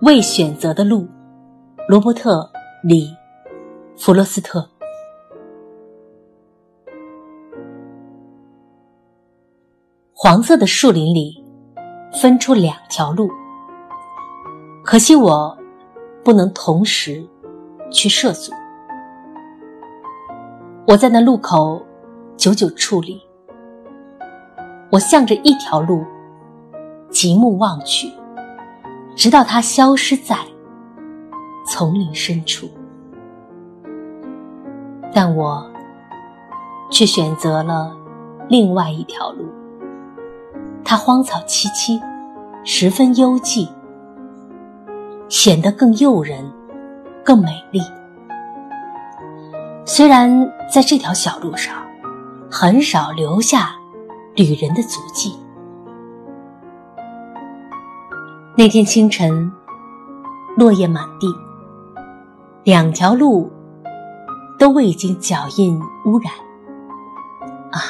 未选择的路，罗伯特·李·弗罗斯特。黄色的树林里分出两条路，可惜我不能同时去涉足。我在那路口久久矗立，我向着一条路极目望去。直到它消失在丛林深处，但我却选择了另外一条路。它荒草萋萋，十分幽寂，显得更诱人，更美丽。虽然在这条小路上，很少留下旅人的足迹。那天清晨，落叶满地，两条路都未经脚印污染。啊，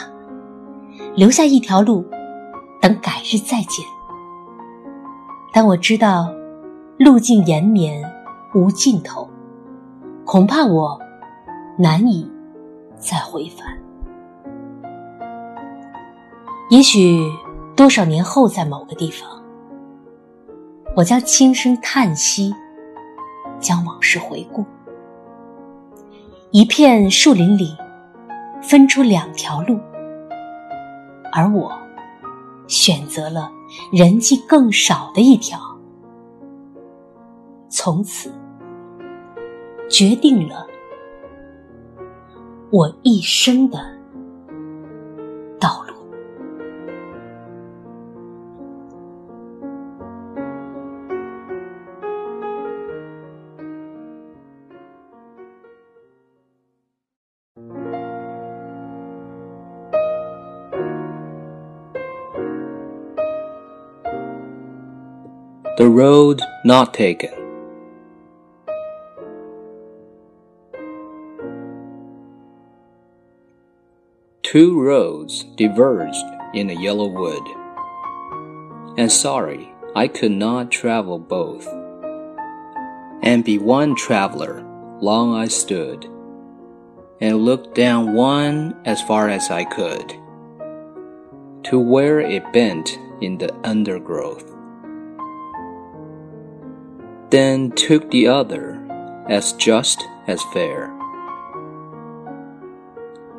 留下一条路，等改日再见。但我知道，路径延绵无尽头，恐怕我难以再回返。也许多少年后，在某个地方。我将轻声叹息，将往事回顾。一片树林里，分出两条路，而我选择了人迹更少的一条，从此决定了我一生的 The Road Not Taken. Two roads diverged in a yellow wood, and sorry I could not travel both. And be one traveler, long I stood, and looked down one as far as I could, to where it bent in the undergrowth then took the other as just as fair,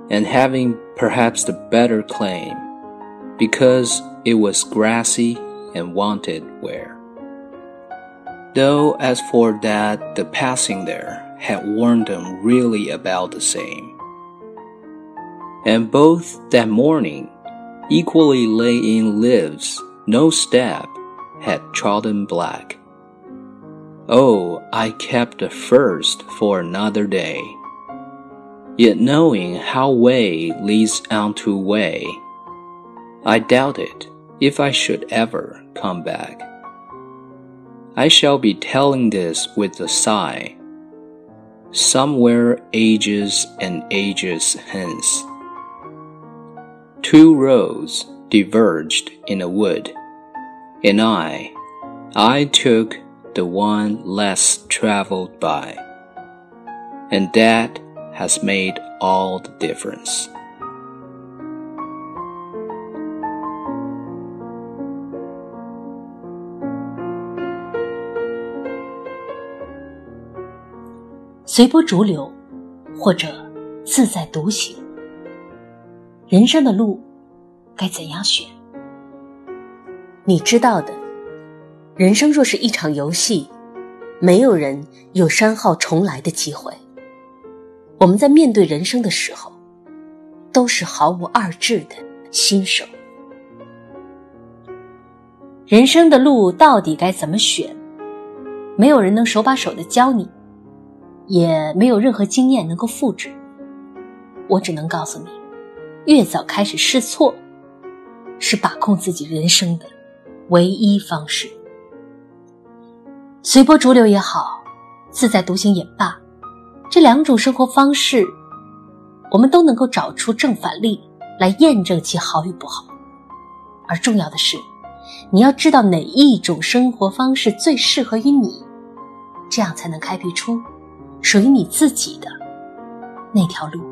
and having perhaps the better claim, because it was grassy and wanted wear. Though as for that, the passing there had warned them really about the same. And both that morning equally lay in lives no step had trodden black. Oh, I kept the first for another day. Yet knowing how way leads unto way, I doubted if I should ever come back. I shall be telling this with a sigh, somewhere ages and ages hence. Two roads diverged in a wood, and I, I took the one less traveled by. And that has made all the difference. 随波逐流，或者自在独行。人生的路该怎样选？你知道的。人生若是一场游戏，没有人有删号重来的机会。我们在面对人生的时候，都是毫无二致的新手。人生的路到底该怎么选？没有人能手把手的教你，也没有任何经验能够复制。我只能告诉你，越早开始试错，是把控自己人生的唯一方式。随波逐流也好，自在独行也罢，这两种生活方式，我们都能够找出正反例，来验证其好与不好。而重要的是，你要知道哪一种生活方式最适合于你，这样才能开辟出属于你自己的那条路。